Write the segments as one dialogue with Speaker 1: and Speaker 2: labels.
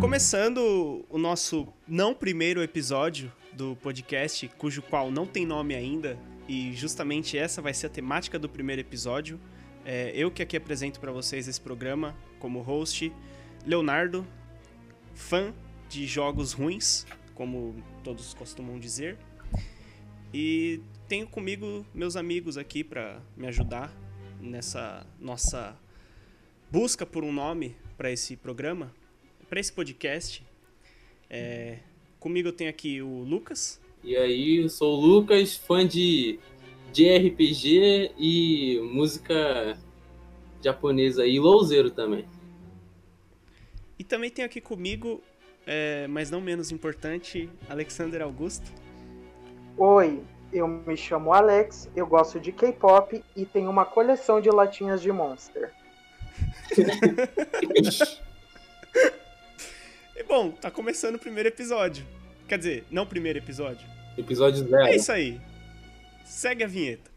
Speaker 1: Começando o nosso não primeiro episódio do podcast, cujo qual não tem nome ainda, e justamente essa vai ser a temática do primeiro episódio. É, eu que aqui apresento para vocês esse programa como host, Leonardo, fã de jogos ruins, como todos costumam dizer, e tenho comigo meus amigos aqui para me ajudar nessa nossa busca por um nome para esse programa para esse podcast. É, comigo eu tenho aqui o Lucas.
Speaker 2: E aí, eu sou o Lucas, fã de, de RPG e música japonesa e louzeiro também.
Speaker 1: E também tenho aqui comigo, é, mas não menos importante, Alexander Augusto.
Speaker 3: Oi, eu me chamo Alex, eu gosto de K-pop e tenho uma coleção de latinhas de Monster.
Speaker 1: E bom, tá começando o primeiro episódio. Quer dizer, não o primeiro episódio.
Speaker 2: Episódio zero.
Speaker 1: É isso aí. Segue a vinheta.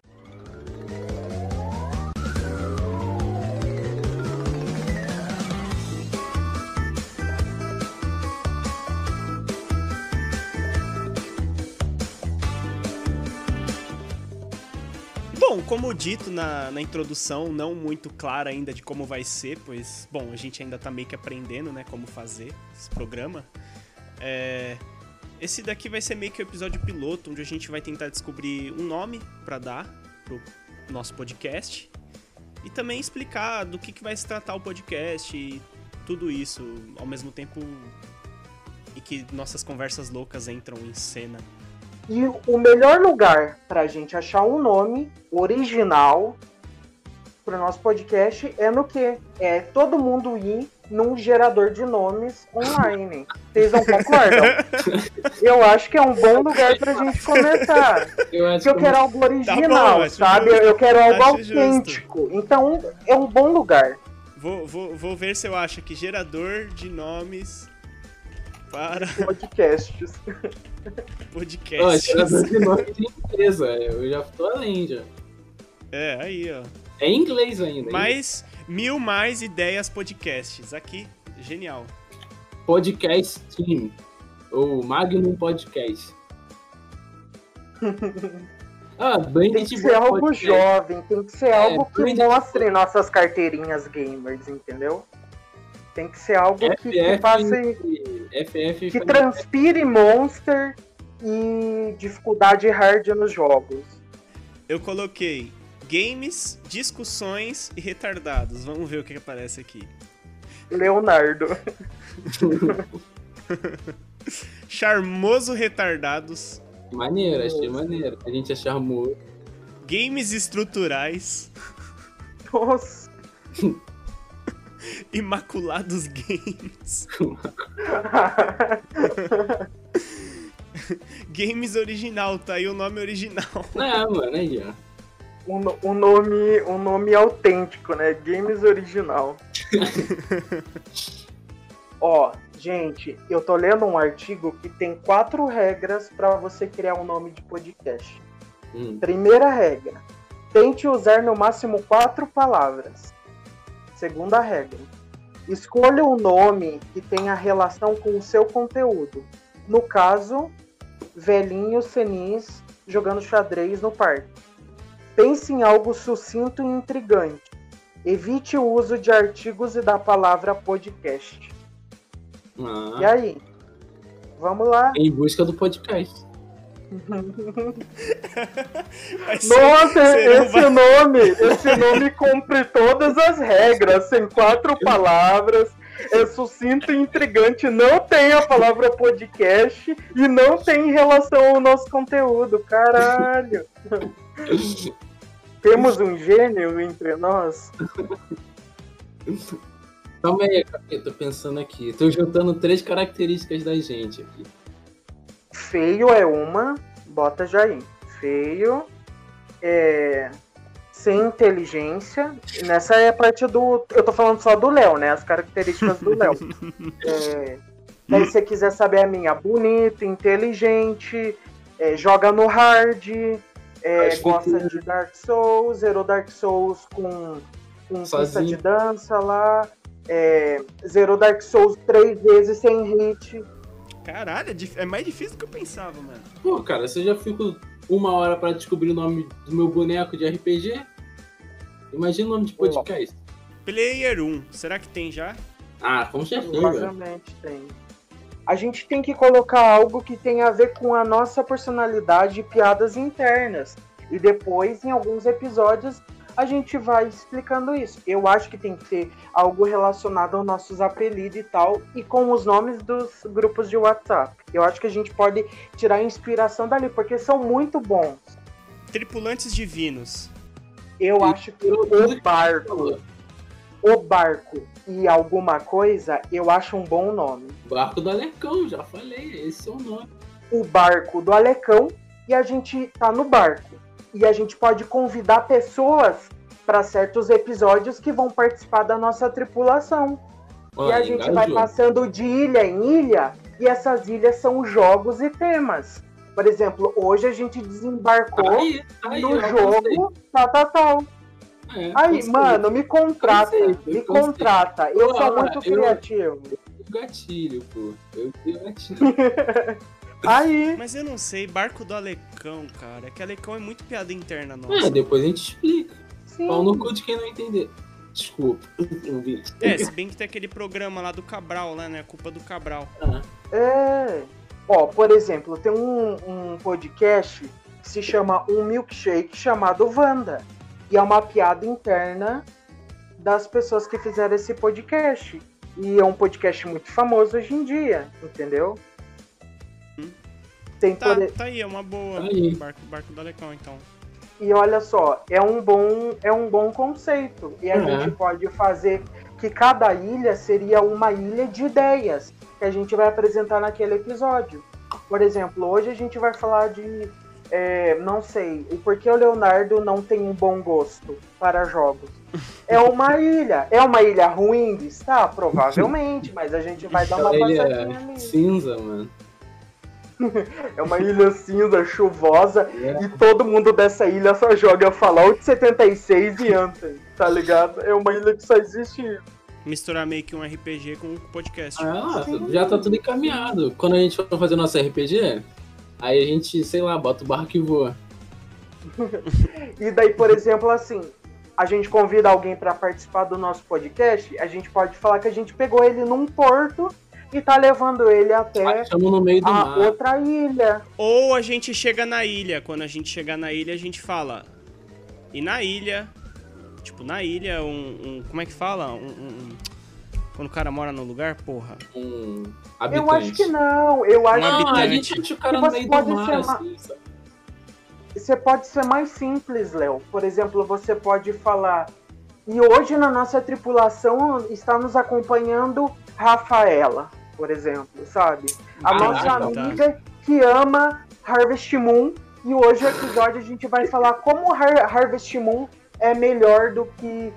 Speaker 1: Como dito na, na introdução, não muito clara ainda de como vai ser, pois, bom, a gente ainda tá meio que aprendendo, né, como fazer esse programa. É, esse daqui vai ser meio que o episódio piloto, onde a gente vai tentar descobrir um nome para dar pro nosso podcast e também explicar do que, que vai se tratar o podcast e tudo isso ao mesmo tempo e que nossas conversas loucas entram em cena.
Speaker 3: E o melhor lugar para a gente achar um nome original para o nosso podcast é no que? É todo mundo ir num gerador de nomes online. Vocês não concordam? eu acho que é um bom lugar pra gente começar.
Speaker 2: Eu acho
Speaker 3: eu
Speaker 2: que
Speaker 3: quero algo original,
Speaker 1: bom, acho
Speaker 3: sabe?
Speaker 1: justo.
Speaker 3: Eu quero algo
Speaker 1: justo.
Speaker 3: autêntico. Então é um bom lugar.
Speaker 1: Vou, vou, vou ver se eu acho aqui gerador de nomes para
Speaker 3: Podcasts.
Speaker 2: Ó,
Speaker 1: podcasts.
Speaker 2: gerador de nome de empresa. Eu já tô além já.
Speaker 1: É, aí, ó.
Speaker 2: É em inglês ainda. hein?
Speaker 1: Mais mil mais ideias podcasts. Aqui, genial.
Speaker 2: Podcast Team. Ou Magnum Podcast. ah, bem
Speaker 3: Tem que ser algo jovem, tem que ser
Speaker 2: É,
Speaker 3: algo que mostre nossas carteirinhas gamers, entendeu? Tem que ser algo que, que faça.
Speaker 2: FF
Speaker 3: que transpire Monster e dificuldade hard nos jogos.
Speaker 1: Eu coloquei games, discussões e retardados. Vamos ver o que aparece aqui.
Speaker 3: Leonardo.
Speaker 1: Charmoso retardados,
Speaker 2: Maneiro, achei maneiro. A gente é charmoso.
Speaker 1: games estruturais,
Speaker 3: Nossa.
Speaker 1: imaculados games, games original, tá aí o nome original.
Speaker 2: É, mano, aí, ó.
Speaker 3: um, um nome, um nome autêntico, né? Games original. Ó, gente, eu tô lendo um artigo que tem quatro regras para você criar um nome de podcast.
Speaker 2: Hum.
Speaker 3: Primeira regra: tente usar no máximo quatro palavras. Segunda regra: escolha um nome que tenha relação com o seu conteúdo. No caso, velhinhos senis jogando xadrez no parque. Pense em algo sucinto e intrigante. Evite o uso de artigos e da palavra podcast. E
Speaker 2: Ah,
Speaker 3: aí? Vamos lá.
Speaker 2: em busca do podcast.
Speaker 1: Vai
Speaker 3: Nossa, esse nome, esse nome cumpre todas as regras, tem quatro palavras, é sucinto e intrigante, não tem a palavra podcast e não tem relação ao nosso conteúdo, caralho. Temos um gênio entre nós.
Speaker 2: Calma aí, eu tô pensando aqui. Tô juntando três características da gente aqui.
Speaker 3: Feio é uma, bota já aí. Feio, é, sem inteligência. Nessa é a parte do. Eu tô falando só do Léo, né? As características do Léo. É, Daí, se você quiser saber a minha, bonito, inteligente, é, joga no hard, é,
Speaker 2: que
Speaker 3: gosta
Speaker 2: tem-
Speaker 3: de Dark Souls, zerou Dark Souls com, com pista de dança lá, é, zerou Dark Souls três vezes sem hit.
Speaker 1: Caralho, é, é mais difícil do que eu pensava, mano.
Speaker 2: Pô, cara, você já fico uma hora pra descobrir o nome do meu boneco de RPG? Imagina o nome de podcast.
Speaker 1: Player 1, será que tem já?
Speaker 2: Ah, com certeza.
Speaker 3: Provavelmente tem. A gente tem que colocar algo que tenha a ver com a nossa personalidade e piadas internas. E depois, em alguns episódios, a gente vai explicando isso. Eu acho que tem que ter algo relacionado aos nossos apelidos e tal, e com os nomes dos grupos de WhatsApp. Eu acho que a gente pode tirar inspiração dali, porque são muito bons.
Speaker 1: Tripulantes divinos.
Speaker 3: Eu
Speaker 2: E
Speaker 3: acho que o barco, o barco e alguma coisa, eu acho um bom nome.
Speaker 2: Barco do Alecão, já falei, esse é o nome.
Speaker 3: o barco do Alecão e a gente tá no barco. E a gente pode convidar pessoas para certos episódios que vão participar da nossa tripulação. e a gente vai passando de ilha em ilha e essas ilhas são jogos e temas. Por exemplo, hoje a gente desembarcou
Speaker 2: Aí, aí,
Speaker 3: no
Speaker 2: eu
Speaker 3: jogo tal, tal, tal.
Speaker 2: É,
Speaker 3: Aí, mano, me contrata, me contrata. Eu sou
Speaker 2: Olha,
Speaker 3: muito
Speaker 2: eu-
Speaker 3: criativo.
Speaker 2: O gatilho, pô. Eu tenho gatilho.
Speaker 3: Aí,
Speaker 1: Mas eu não sei, barco do Alecão, cara. É que Alecão é muito piada interna nossa.
Speaker 2: É, depois a gente explica.
Speaker 3: sim.
Speaker 2: Pau no cu de quem não entender. Desculpa, ouvinte.
Speaker 1: É, se bem que tem aquele programa lá do Cabral, lá, né? Culpa do Cabral.
Speaker 2: Ah,
Speaker 3: É. Ó, por exemplo, tem um, um podcast que se chama Um Milkshake chamado Wanda. E é uma piada interna das pessoas que fizeram esse podcast. E é um podcast muito famoso hoje em dia, entendeu? Tem
Speaker 1: Tá,
Speaker 3: por-
Speaker 1: tá aí, é uma boa.
Speaker 2: Tá aí.
Speaker 1: Barco, barco do Alecão, então.
Speaker 3: E olha só, é um bom, é um bom conceito. E a
Speaker 2: Uhum.
Speaker 3: gente pode fazer que cada ilha seria uma ilha de ideias que a gente vai apresentar naquele episódio. Por exemplo, hoje a gente vai falar de, é, não sei, o porquê o Leonardo não tem um bom gosto para jogos. É uma ilha. É uma ilha ruim de estar? Provavelmente, mas a gente vai dar uma
Speaker 2: Ele
Speaker 3: passadinha
Speaker 2: é
Speaker 3: ali.
Speaker 2: cinza, mano.
Speaker 3: É uma ilha cinza, chuvosa,
Speaker 2: É.
Speaker 3: e todo mundo dessa ilha só joga Fallout 76 e Anthem, tá ligado? É uma ilha que só existe.
Speaker 1: Misturar meio que um RPG com um podcast.
Speaker 2: Ah, já tá tudo encaminhado. Quando a gente for fazer nosso RPG, aí a gente, sei lá, bota o barco e voa.
Speaker 3: E daí, por exemplo, assim, a gente convida alguém pra participar do nosso podcast, a gente pode falar que a gente pegou ele num porto e tá levando ele até
Speaker 2: do
Speaker 3: a
Speaker 2: mar.
Speaker 3: outra ilha.
Speaker 1: Ou a gente chega na ilha. Quando a gente chegar na ilha, a gente fala. E na ilha. Tipo, na ilha, um. um- como é que fala? Um, um- um- quando o cara mora no lugar, porra.
Speaker 2: Um
Speaker 3: Eu
Speaker 2: habitante.
Speaker 3: acho que não, eu acho
Speaker 1: Um
Speaker 2: Não, a gente o cara no meio do
Speaker 3: pode
Speaker 2: mar,
Speaker 3: ser
Speaker 2: assim, sabe?
Speaker 3: você pode ser mais simples, Léo. Por exemplo, você pode falar. E hoje na nossa tripulação está nos acompanhando Rafaela, por exemplo, sabe? A
Speaker 2: Caraca,
Speaker 3: nossa
Speaker 1: tá.
Speaker 3: amiga que ama Harvest Moon. E hoje o episódio a gente vai falar como Har- Harvest Moon é melhor do que,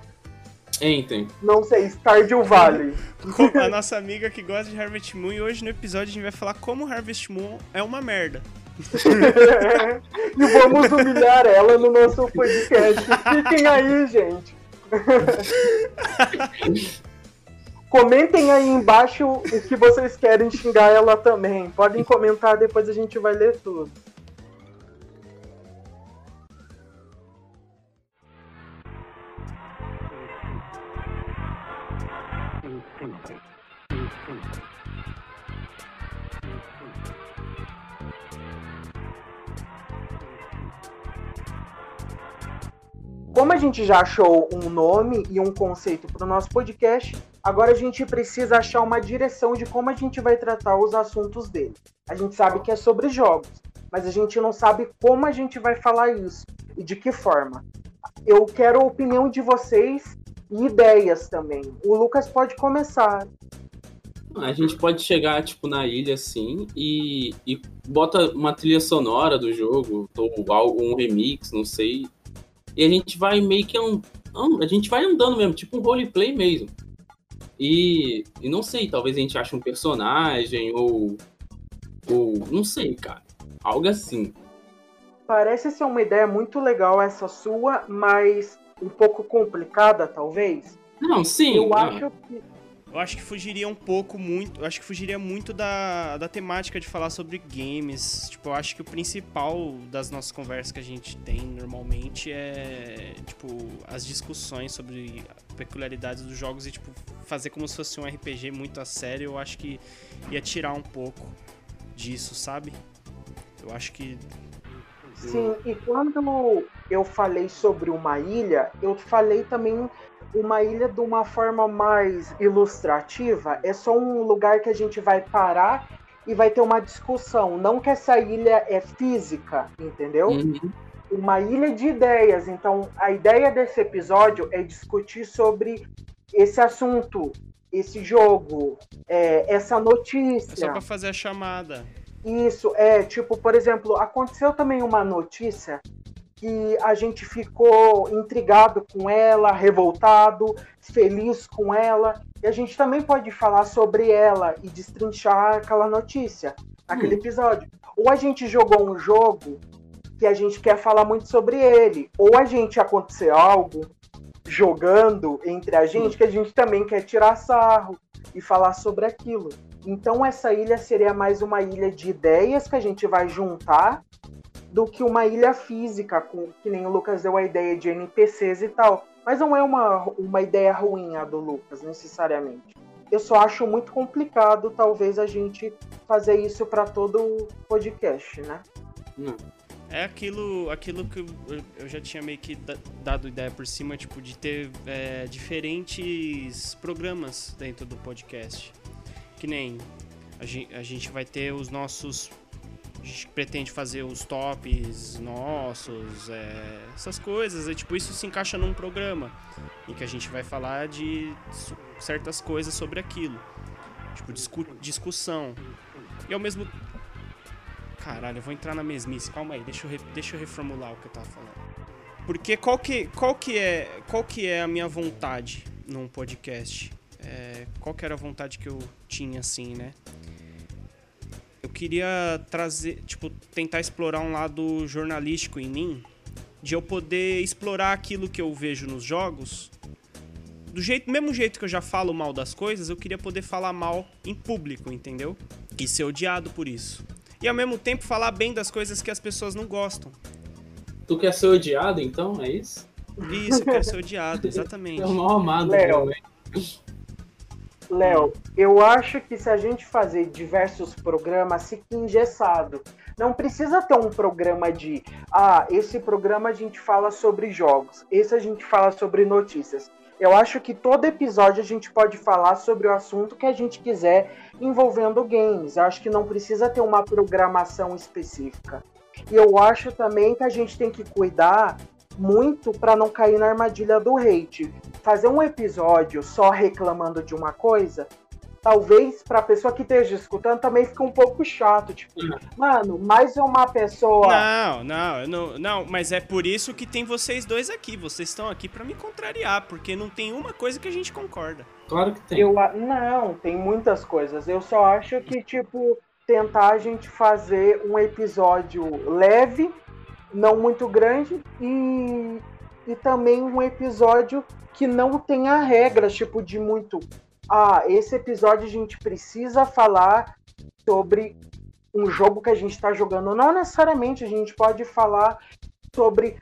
Speaker 2: Entrem.
Speaker 3: não sei, Stardew Valley.
Speaker 1: A nossa amiga que gosta de Harvest Moon. E hoje no episódio a gente vai falar como Harvest Moon é uma merda.
Speaker 3: e vamos humilhar ela no nosso podcast. Fiquem aí, gente. Comentem aí embaixo o que vocês querem xingar ela também. Podem comentar, depois a gente vai ler tudo. Como a gente já achou um nome e um conceito para o nosso podcast, agora a gente precisa achar uma direção de como a gente vai tratar os assuntos dele. A gente sabe que é sobre jogos, mas a gente não sabe como a gente vai falar isso e de que forma. Eu quero a opinião de vocês e ideias também. O Lucas pode começar.
Speaker 2: A gente pode chegar, tipo, na ilha, assim, e, e bota uma trilha sonora do jogo, ou algo- um remix, não sei. E a gente vai meio que... Um, a gente vai andando mesmo, tipo um roleplay mesmo. E, e não sei, talvez a gente ache um personagem ou. Ou. Não sei, cara. Algo assim.
Speaker 3: Parece ser uma ideia muito legal essa sua, mas um pouco complicada, talvez.
Speaker 2: Não, sim.
Speaker 3: Eu
Speaker 2: não.
Speaker 3: acho que.
Speaker 1: Eu acho que fugiria um pouco muito. Eu acho que fugiria muito da, da temática de falar sobre games. Tipo, eu acho que o principal das nossas conversas que a gente tem normalmente é, tipo, as discussões sobre peculiaridades dos jogos e, tipo, fazer como se fosse um RPG muito a sério. Eu acho que ia tirar um pouco disso, sabe? Eu acho que.
Speaker 3: Sim, e quando eu falei sobre uma ilha, eu falei também uma ilha de uma forma mais ilustrativa. É só um lugar que a gente vai parar e vai ter uma discussão. Não que essa ilha é física, entendeu?
Speaker 2: Uhum.
Speaker 3: Uma ilha de ideias. Então, a ideia desse episódio é discutir sobre esse assunto, esse jogo, é, essa
Speaker 1: É
Speaker 3: notícia.
Speaker 1: só pra fazer a chamada.
Speaker 3: Isso, é, tipo, por exemplo, aconteceu também uma notícia que a gente ficou intrigado com ela, revoltado, feliz com ela, e a gente também pode falar sobre ela e destrinchar aquela notícia, aquele episódio. Ou a gente jogou um jogo que a gente quer falar muito sobre ele, ou a gente aconteceu algo jogando entre a gente que a gente também quer tirar sarro e falar sobre aquilo. Então essa ilha seria mais uma ilha de ideias que a gente vai juntar do que uma ilha física, com, que nem o Lucas deu a ideia de NPCs e tal. Mas não é uma, uma ideia ruim a do Lucas, necessariamente. Eu só acho muito complicado, talvez, a gente fazer isso para todo o podcast, né?
Speaker 2: Não.
Speaker 1: É aquilo, aquilo que eu, já tinha meio que da- dado ideia por cima, tipo, de ter é, diferentes programas dentro do podcast. Que nem a gen- a gente, vai ter os nossos. A gente pretende fazer os tops nossos, é, essas coisas. E, tipo, isso se encaixa num programa em que a gente vai falar de certas coisas sobre aquilo. Tipo, discu- discussão. E ao mesmo Caralho, eu vou entrar na mesmice. Calma aí, deixa eu, re- deixa eu reformular o que eu tava falando. Porque qual que, qual que, é, qual que é a minha vontade num podcast? É, qual que era a vontade que eu tinha, assim, né? Eu queria trazer, tipo, tentar explorar um lado jornalístico em mim, de eu poder explorar aquilo que eu vejo nos jogos. Do jeito, mesmo jeito que eu já falo mal das coisas, eu queria poder falar mal em público, entendeu? E ser odiado por isso e ao mesmo tempo falar bem das coisas que as pessoas não gostam.
Speaker 2: Tu quer ser odiado, então? É isso?
Speaker 1: Isso, eu quero ser odiado, exatamente.
Speaker 2: É um mal amado,
Speaker 3: Léo. Léo, eu acho que se a gente fazer diversos programas, fica engessado. Não precisa ter um programa de, ah, esse programa a gente fala sobre jogos, esse a gente fala sobre notícias. Eu acho que todo episódio a gente pode falar sobre o assunto que a gente quiser envolvendo games. Eu acho que não precisa ter uma programação específica. E eu acho também que a gente tem que cuidar muito para não cair na armadilha do hate. Fazer um episódio só reclamando de uma coisa, talvez para a pessoa que esteja escutando também fica um pouco chato. Tipo,
Speaker 2: Uhum.
Speaker 3: mano, mais uma pessoa.
Speaker 1: Não, não, eu não, não, mas é por isso que tem vocês dois aqui. Vocês estão aqui pra me contrariar, porque não tem uma coisa que a gente concorda.
Speaker 2: Claro que tem.
Speaker 3: Eu, não, tem muitas coisas. Eu só acho que, tipo, tentar a gente fazer um episódio leve, não muito grande, e, e também um episódio que não tenha regras, tipo, de muito. Ah, esse episódio a gente precisa falar sobre um jogo que a gente está jogando. Não necessariamente, a gente pode falar sobre.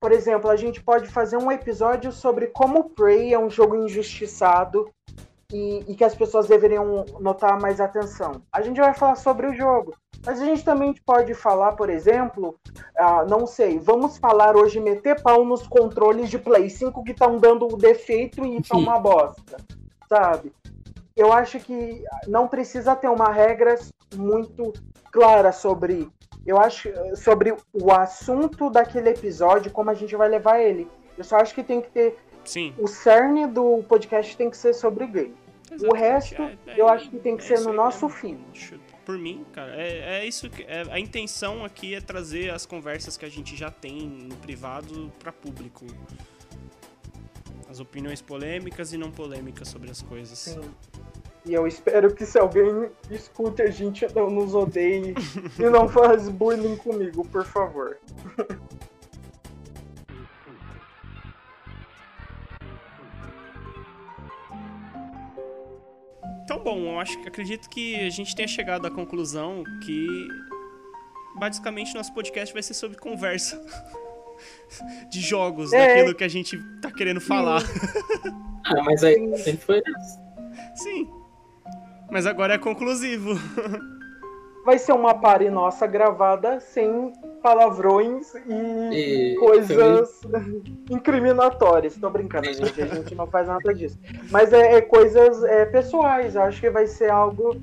Speaker 3: Por exemplo, a gente pode fazer um episódio sobre como Prey é um jogo injustiçado e, e que as pessoas deveriam notar mais atenção. A gente vai falar sobre o jogo. Mas a gente também pode falar, por exemplo, ah, não sei, vamos falar hoje, meter pau nos controles de Play 5 que estão dando defeito e estão uma bosta, sabe? Eu acho que não precisa ter uma regra muito clara sobre, eu acho, sobre o assunto daquele episódio, como a gente vai levar ele. Eu só acho que tem que ter
Speaker 1: Sim.
Speaker 3: o cerne do podcast tem que ser sobre game. O
Speaker 1: exatamente.
Speaker 3: resto,
Speaker 1: É- é-
Speaker 3: eu acho que tem que
Speaker 1: é
Speaker 3: ser no nosso.
Speaker 1: Acho- Por mim, cara, é, é isso que. é- a intenção aqui é trazer as conversas que a gente já tem no privado pra público. as opiniões polêmicas e não polêmicas sobre as coisas.
Speaker 3: Sim. E eu espero que se alguém escute a gente não nos odeie e não faz bullying comigo, por favor.
Speaker 1: bom, eu acho que acredito que a gente tenha chegado à conclusão que basicamente nosso podcast vai ser sobre conversa de jogos,
Speaker 3: É.
Speaker 1: daquilo que a gente tá querendo falar.
Speaker 2: Ah, mas aí sempre foi essa.
Speaker 1: Sim. Mas agora é conclusivo.
Speaker 3: Vai ser uma pare nossa gravada sem palavrões e,
Speaker 2: E
Speaker 3: coisas incriminatórias. Tô brincando, gente. A gente não faz nada disso. Mas é, é coisas é, pessoais. Eu acho que vai ser algo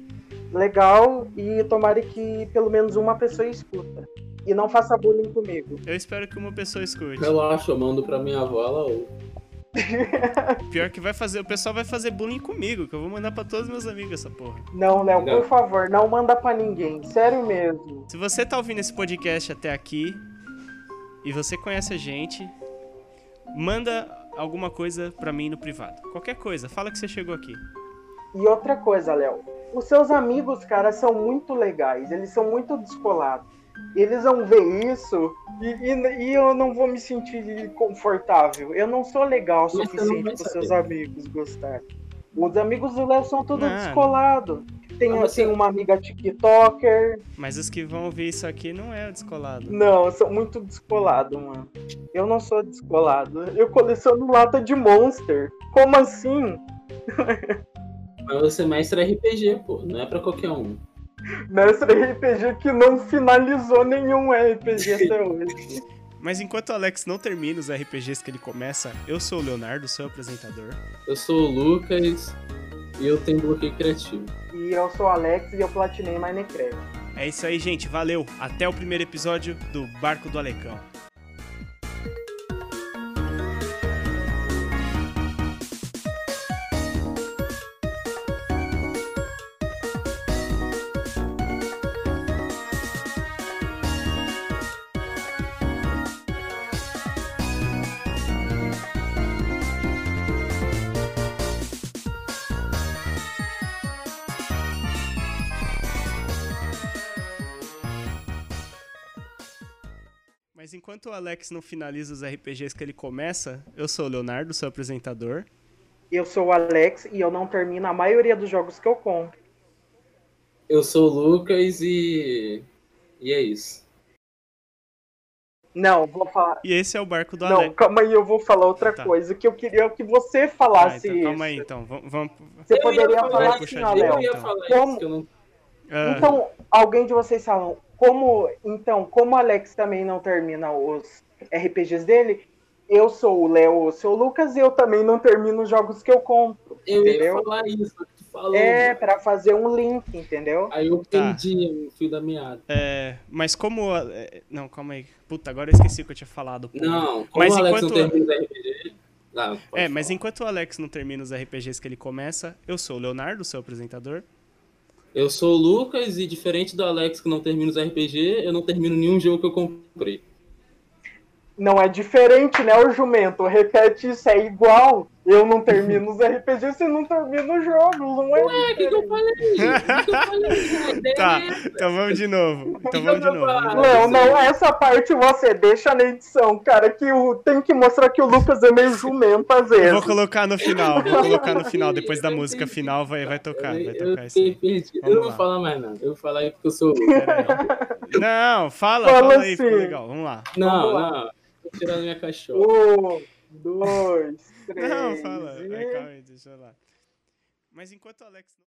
Speaker 3: legal e tomara que pelo menos uma pessoa escuta. E não faça bullying comigo.
Speaker 1: Eu espero que uma pessoa escute.
Speaker 2: Relaxa, eu mando pra minha avó, ela ouve.
Speaker 1: Pior que vai fazer, o pessoal vai fazer bullying comigo, que eu vou mandar pra todos meus amigos essa porra.
Speaker 3: Não, Léo,
Speaker 2: Não.
Speaker 3: por favor, não manda pra ninguém. Sério mesmo.
Speaker 1: Se você tá ouvindo esse podcast até aqui e você conhece a gente, manda alguma coisa pra mim no privado. Qualquer coisa, fala que você chegou aqui.
Speaker 3: E outra coisa, Léo. Os seus amigos, cara, são muito legais. Eles são muito descolados. Eles vão ver isso e, e- e eu não vou me sentir confortável. Eu não sou legal o suficiente para seus amigos gostarem. Os amigos do Léo são todos descolados. Tem,
Speaker 2: você-
Speaker 3: tem uma amiga TikToker.
Speaker 1: Mas os que vão ouvir isso aqui não é descolado.
Speaker 3: Não, são muito descolados, mano. Eu não sou descolado. Eu coleciono lata de Monster. Como assim?
Speaker 2: Mas você é mestre RPG, pô. Não é pra qualquer um.
Speaker 3: Mestre RPG que não finalizou nenhum RPG até hoje.
Speaker 1: Mas enquanto o Alex não termina os RPGs que ele começa, eu sou o Leonardo, seu apresentador.
Speaker 2: Eu sou o Lucas e eu tenho bloqueio criativo.
Speaker 3: E eu sou o Alex e eu platinei Minecraft.
Speaker 1: É isso aí, gente. Valeu. Até o primeiro episódio do Barco do Alecão. Enquanto o Alex não finaliza os RPGs que ele começa, eu sou o Leonardo, seu apresentador.
Speaker 3: Eu sou o Alex e eu não termino a maioria dos jogos que eu compro.
Speaker 2: Eu sou o Lucas e. E é isso.
Speaker 3: Não, vou falar.
Speaker 1: E esse é o Barco do
Speaker 3: Não,
Speaker 1: Alex.
Speaker 3: calma aí, eu vou falar outra
Speaker 1: Tá.
Speaker 3: coisa que eu queria que você
Speaker 1: Ah,
Speaker 3: falasse
Speaker 1: então, calma aí, então. Vamos. vamos...
Speaker 3: Você
Speaker 2: Eu ia
Speaker 3: poderia
Speaker 2: falar
Speaker 3: assim,
Speaker 1: então.
Speaker 3: Como-
Speaker 2: isso, que eu não.
Speaker 1: Ah,
Speaker 3: Então, alguém de vocês falam, como. Então, como o Alex também não termina os RPGs dele, eu sou o Léo, eu sou o Lucas e eu também não termino os jogos que eu compro.
Speaker 2: Eu ia
Speaker 3: entendeu?
Speaker 2: falar isso, que tu falou.
Speaker 3: É, pra fazer um link, entendeu?
Speaker 2: Aí eu
Speaker 1: Tá.
Speaker 2: perdi o fio da meada.
Speaker 1: é, mas como. é, Não, calma aí. Puta, agora eu esqueci o que eu tinha falado. pô.
Speaker 2: Não, como
Speaker 1: Mas
Speaker 2: o Alex
Speaker 1: enquanto-
Speaker 2: não termina o RPG. Ah,
Speaker 1: É, mas
Speaker 2: falar.
Speaker 1: enquanto o Alex não termina os RPGs que ele começa, eu sou o Leonardo, seu apresentador.
Speaker 2: Eu sou o Lucas e diferente do Alex que não termina os RPG, eu não termino nenhum jogo que eu comprei.
Speaker 3: Não é diferente, né, o jumento? Repete isso, é igual. Eu não termino os RPGs, você não termina os jogos, não é?
Speaker 2: Ué, o que, que eu falei? O que, que eu falei?
Speaker 1: Tá, então vamos de novo. Então vamos de novo.
Speaker 3: Não, não, essa parte você deixa na edição, cara, que o, tem que mostrar que o Lucas é meio jumento às
Speaker 1: Eu
Speaker 3: vezes.
Speaker 1: vou colocar no final, vou colocar no final, depois da música final vai, vai tocar, vai
Speaker 2: Eu
Speaker 1: tocar isso
Speaker 2: Eu não vou falar mais nada. Eu vou falar aí porque eu sou o.
Speaker 1: Não, fala,
Speaker 3: Fala
Speaker 1: fala aí, ficou
Speaker 3: assim.
Speaker 1: legal, vamos lá.
Speaker 2: Não,
Speaker 3: Vamos lá.
Speaker 2: não. Tô tirando minha cachorra.
Speaker 3: Um, dois.
Speaker 1: Não, fala,
Speaker 3: e-
Speaker 1: Ai, calma aí, deixa lá. Mas enquanto o Alex...